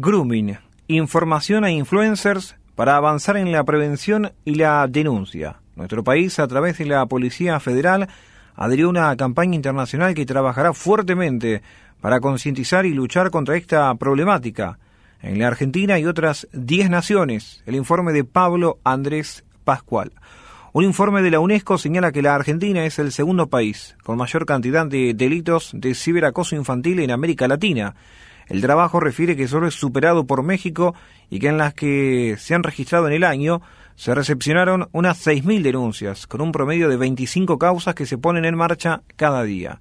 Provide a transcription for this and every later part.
Grooming, información a influencers para avanzar en la prevención y la denuncia. Nuestro país, a través de la Policía Federal, adhirió a una campaña internacional que trabajará fuertemente para concientizar y luchar contra esta problemática en la Argentina y otras 10 naciones. El informe de Pablo Andrés Pascual. Un informe de la UNESCO señala que la Argentina es el segundo país con mayor cantidad de delitos de ciberacoso infantil en América Latina. El trabajo refiere que solo es superado por México y que en las que se han registrado en el año se recepcionaron unas 6.000 denuncias, con un promedio de 25 causas que se ponen en marcha cada día.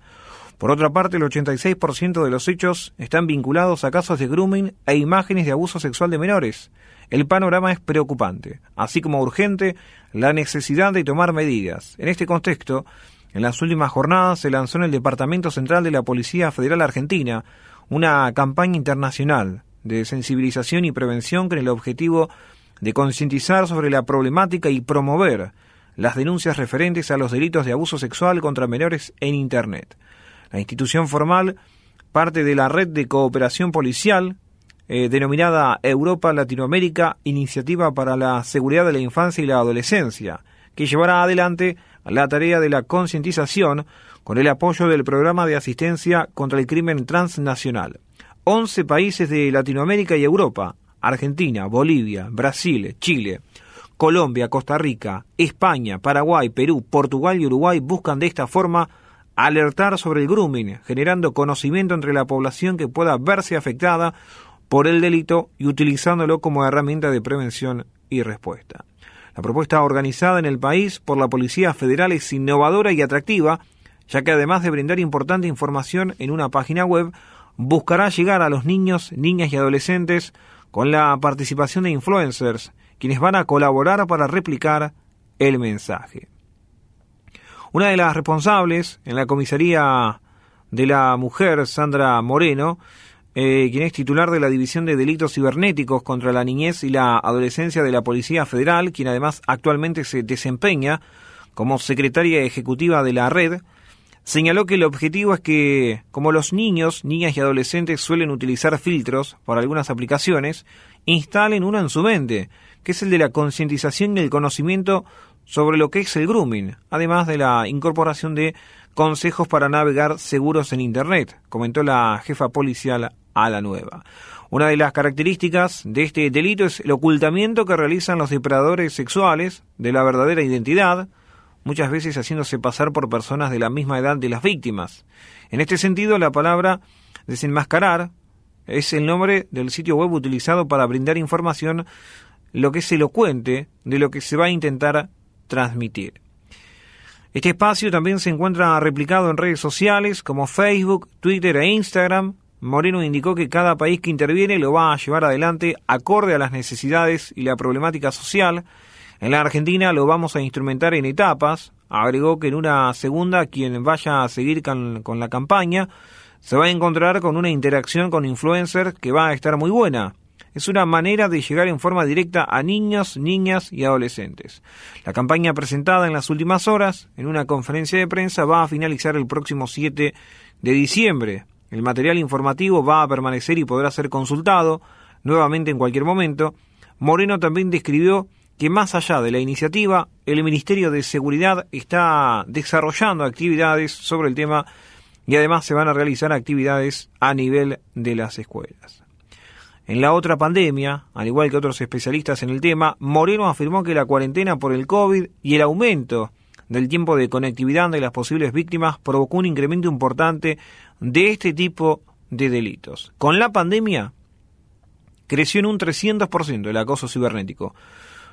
Por otra parte, el 86% de los hechos están vinculados a casos de grooming e imágenes de abuso sexual de menores. El panorama es preocupante, así como urgente la necesidad de tomar medidas. En este contexto, en las últimas jornadas se lanzó en el Departamento Central de la Policía Federal Argentina una campaña internacional de sensibilización y prevención con el objetivo de concientizar sobre la problemática y promover las denuncias referentes a los delitos de abuso sexual contra menores en Internet. La institución formal parte de la red de cooperación policial eh, denominada Europa Latinoamérica Iniciativa para la Seguridad de la Infancia y la Adolescencia, que llevará adelante la tarea de la concientización con el apoyo del Programa de Asistencia contra el Crimen Transnacional. 11 países de Latinoamérica y Europa, Argentina, Bolivia, Brasil, Chile, Colombia, Costa Rica, España, Paraguay, Perú, Portugal y Uruguay buscan de esta forma alertar sobre el grooming, generando conocimiento entre la población que pueda verse afectada por el delito y utilizándolo como herramienta de prevención y respuesta. La propuesta organizada en el país por la Policía Federal es innovadora y atractiva, ya que además de brindar importante información en una página web, buscará llegar a los niños, niñas y adolescentes con la participación de influencers, quienes van a colaborar para replicar el mensaje. Una de las responsables en la comisaría de la mujer, Sandra Moreno, eh, quien es titular de la División de Delitos Cibernéticos contra la Niñez y la Adolescencia de la Policía Federal, quien además actualmente se desempeña como secretaria ejecutiva de la red, señaló que el objetivo es que, como los niños, niñas y adolescentes suelen utilizar filtros para algunas aplicaciones, instalen uno en su mente, que es el de la concientización y el conocimiento sobre lo que es el grooming, además de la incorporación de consejos para navegar seguros en Internet, comentó la jefa policial a la nueva. Una de las características de este delito es el ocultamiento que realizan los depredadores sexuales de la verdadera identidad, muchas veces haciéndose pasar por personas de la misma edad de las víctimas. En este sentido, la palabra desenmascarar es el nombre del sitio web utilizado para brindar información lo que es elocuente de lo que se va a intentar transmitir. Este espacio también se encuentra replicado en redes sociales como Facebook, Twitter e Instagram. Moreno indicó que cada país que interviene lo va a llevar adelante acorde a las necesidades y la problemática social. En la Argentina lo vamos a instrumentar en etapas. Agregó que en una segunda quien vaya a seguir con, con la campaña se va a encontrar con una interacción con influencers que va a estar muy buena es una manera de llegar en forma directa a niños, niñas y adolescentes. La campaña presentada en las últimas horas en una conferencia de prensa va a finalizar el próximo 7 de diciembre. El material informativo va a permanecer y podrá ser consultado nuevamente en cualquier momento. Moreno también describió que más allá de la iniciativa, el Ministerio de Seguridad está desarrollando actividades sobre el tema y además se van a realizar actividades a nivel de las escuelas. En la otra pandemia, al igual que otros especialistas en el tema, Moreno afirmó que la cuarentena por el COVID y el aumento del tiempo de conectividad de las posibles víctimas provocó un incremento importante de este tipo de delitos. Con la pandemia creció en un 300% el acoso cibernético.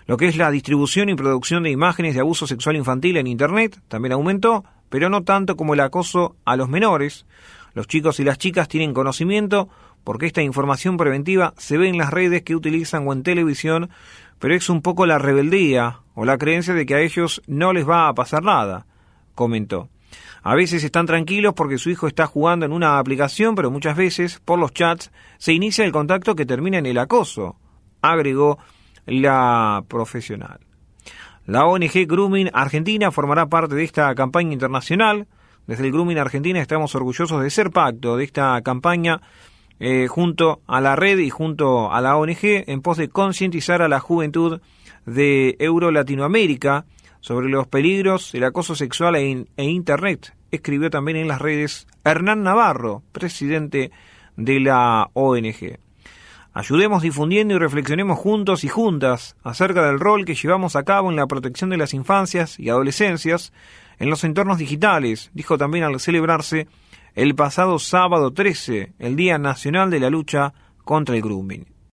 Lo que es la distribución y producción de imágenes de abuso sexual infantil en Internet también aumentó, pero no tanto como el acoso a los menores. Los chicos y las chicas tienen conocimiento porque esta información preventiva se ve en las redes que utilizan o en televisión, pero es un poco la rebeldía o la creencia de que a ellos no les va a pasar nada, comentó. A veces están tranquilos porque su hijo está jugando en una aplicación, pero muchas veces, por los chats, se inicia el contacto que termina en el acoso, agregó la profesional. La ONG Grooming Argentina formará parte de esta campaña internacional. Desde el Grooming Argentina estamos orgullosos de ser pacto de esta campaña eh, junto a la red y junto a la ONG en pos de concientizar a la juventud de Euro Latinoamérica sobre los peligros del acoso sexual e, e Internet. Escribió también en las redes Hernán Navarro, presidente de la ONG. Ayudemos difundiendo y reflexionemos juntos y juntas acerca del rol que llevamos a cabo en la protección de las infancias y adolescencias en los entornos digitales, dijo también al celebrarse el pasado sábado 13, el Día Nacional de la Lucha contra el Grooming.